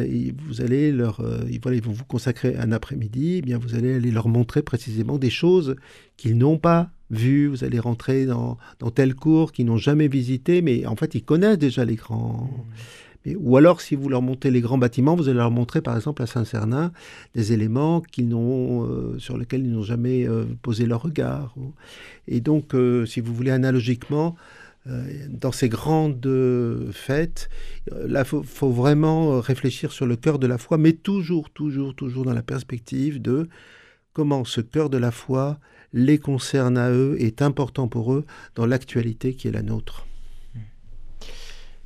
allez leur, euh, ils vont vous consacrer un après-midi, eh bien vous allez aller leur montrer précisément des choses qu'ils n'ont pas vues. Vous allez rentrer dans, dans tel cours qu'ils n'ont jamais visité, mais en fait ils connaissent déjà les grands. Mais, ou alors, si vous leur montrez les grands bâtiments, vous allez leur montrer, par exemple, à Saint-Cernin, des éléments euh, sur lesquels ils n'ont jamais euh, posé leur regard. Et donc, si vous voulez, analogiquement, euh, dans ces grandes fêtes, euh, là, il faut, vraiment euh, réfléchir sur le cœur de la foi, mais toujours, toujours, toujours dans la perspective de comment ce cœur de la foi les concerne à eux, est important pour eux dans l'actualité qui est la nôtre.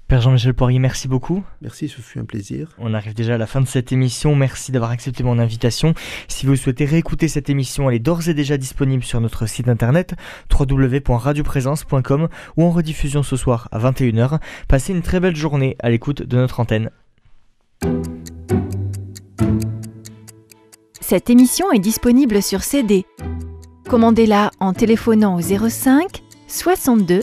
Père Jean-Michel Poirier, merci beaucoup. Merci, ce fut un plaisir. On arrive déjà à la fin de cette émission. Merci d'avoir accepté mon invitation. Si vous souhaitez réécouter cette émission, elle est d'ores et déjà disponible sur notre site internet www.radioprésence.com ou en rediffusion ce soir à 21h. Passez une très belle journée à l'écoute de notre antenne. Cette émission est disponible sur CD. Commandez-la en téléphonant au 05 62